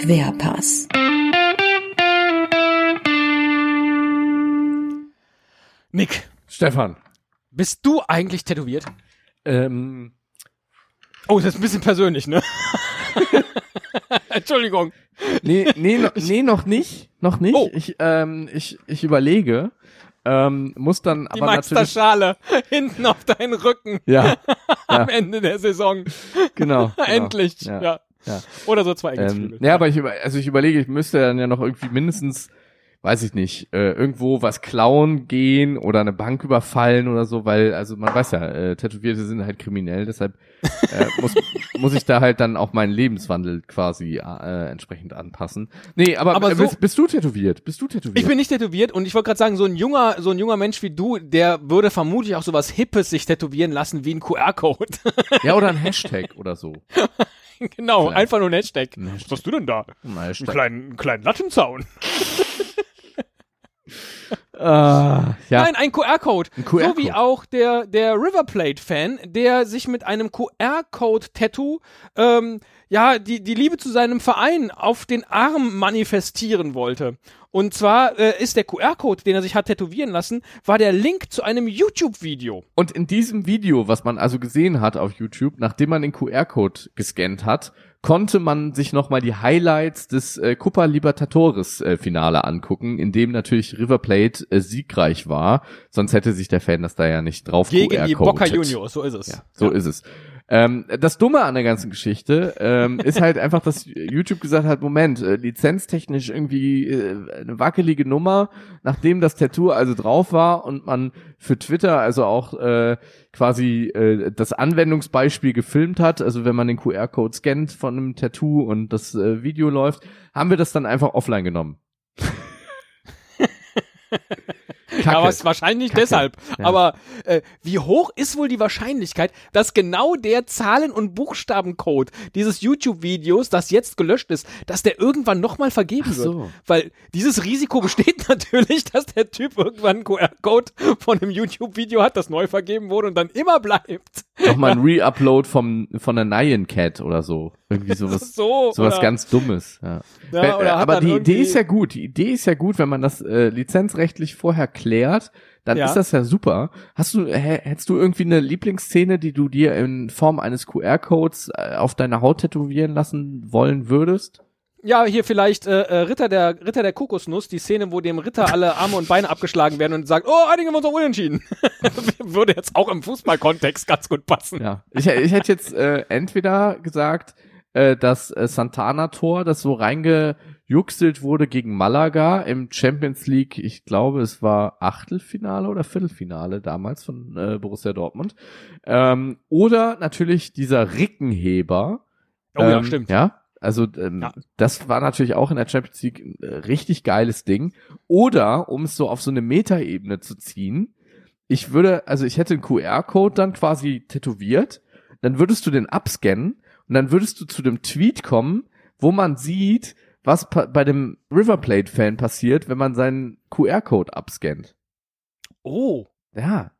Querpass. Nick, Stefan. bist du eigentlich tätowiert? Ähm, Oh, das ist ein bisschen persönlich, ne? Entschuldigung. nee, nee, no, nee, noch nicht. Noch nicht. Oh. Ich, ähm, ich, ich überlege. Ähm, muss dann Die aber natürlich. Meisterschale hinten auf deinen Rücken Ja, am Ende der Saison. genau. genau. Endlich. Ja. Ja. Ja. Oder so zwei Ähm, Engelsflügel. ja, aber ich, über, also ich überlege, ich müsste dann ja noch irgendwie mindestens, weiß ich nicht, äh, irgendwo was klauen gehen oder eine Bank überfallen oder so, weil, also man weiß ja, äh, Tätowierte sind halt kriminell, deshalb äh, muss, muss ich da halt dann auch meinen Lebenswandel quasi äh, entsprechend anpassen. Nee, aber, Aber äh, so- bist, bist du tätowiert? Bist du tätowiert? Ich bin nicht tätowiert und ich wollte gerade sagen, so ein junger, so ein junger Mensch wie du, der würde vermutlich auch sowas Hippes sich tätowieren lassen wie ein QR-Code. ja, oder ein Hashtag oder so. genau, Vielleicht. einfach nur ein Hashtag. Ein Was hast du denn da? Ein Einen Hashtag. kleinen, einen kleinen Lattenzaun. Ah, ja. Nein, ein QR-Code. QR-Code. So wie auch der, der River Plate-Fan, der sich mit einem QR-Code-Tattoo ähm, ja, die, die Liebe zu seinem Verein auf den Arm manifestieren wollte. Und zwar äh, ist der QR-Code, den er sich hat tätowieren lassen, war der Link zu einem YouTube-Video. Und in diesem Video, was man also gesehen hat auf YouTube, nachdem man den QR-Code gescannt hat, konnte man sich nochmal die Highlights des äh, Copa Libertadores äh, Finale angucken, in dem natürlich River Plate äh, siegreich war. Sonst hätte sich der Fan das da ja nicht drauf Gegen die Boca. Juniors, so ist es. Ja, so ist es. Ähm, das Dumme an der ganzen Geschichte ähm, ist halt einfach, dass YouTube gesagt hat, Moment, äh, lizenztechnisch irgendwie äh, eine wackelige Nummer, nachdem das Tattoo also drauf war und man für Twitter also auch äh, quasi äh, das Anwendungsbeispiel gefilmt hat, also wenn man den QR-Code scannt von einem Tattoo und das äh, Video läuft, haben wir das dann einfach offline genommen. Kacke. Aber es wahrscheinlich Kacke. deshalb. Ja. Aber äh, wie hoch ist wohl die Wahrscheinlichkeit, dass genau der Zahlen- und Buchstabencode dieses YouTube-Videos, das jetzt gelöscht ist, dass der irgendwann nochmal vergeben so. wird? Weil dieses Risiko besteht natürlich, dass der Typ irgendwann einen QR-Code von einem YouTube-Video hat, das neu vergeben wurde und dann immer bleibt. Nochmal ein Re-Upload vom von der Nyan Cat oder so. Irgendwie sowas. So. Sowas oder- ganz Dummes. Ja. Ja, aber die Idee ist ja gut. Die Idee ist ja gut, wenn man das äh, lizenzrechtlich vorher klärt, dann Ja. ist das ja super. Hast du, hä- hättest du irgendwie eine Lieblingsszene, die du dir in Form eines QR-Codes äh, auf deine Haut tätowieren lassen wollen würdest? Ja, hier vielleicht äh, äh, Ritter der Ritter der Kokosnuss, die Szene, wo dem Ritter alle Arme und Beine abgeschlagen werden und sagt, oh, einigen wir uns auf unentschieden. Würde jetzt auch im Fußballkontext ganz gut passen. Ja. Ich, ich hätte jetzt äh, entweder gesagt, äh, das äh, Santana-Tor, das so reingejuxelt wurde gegen Malaga im Champions League, ich glaube, es war Achtelfinale oder Viertelfinale damals von äh, Borussia Dortmund. Ähm, oder natürlich dieser Rickenheber. Oh ja, ähm, stimmt. Ja, also ähm, Ja. das war natürlich auch in der Champions League ein äh, richtig geiles Ding. Oder, um es so auf so eine Metaebene zu ziehen, ich würde, also ich hätte einen QR-Code dann quasi tätowiert, dann würdest du den abscannen und dann würdest du zu dem Tweet kommen, wo man sieht, was bei dem River Plate-Fan passiert, wenn man seinen QR-Code abscannt. Oh. Ja,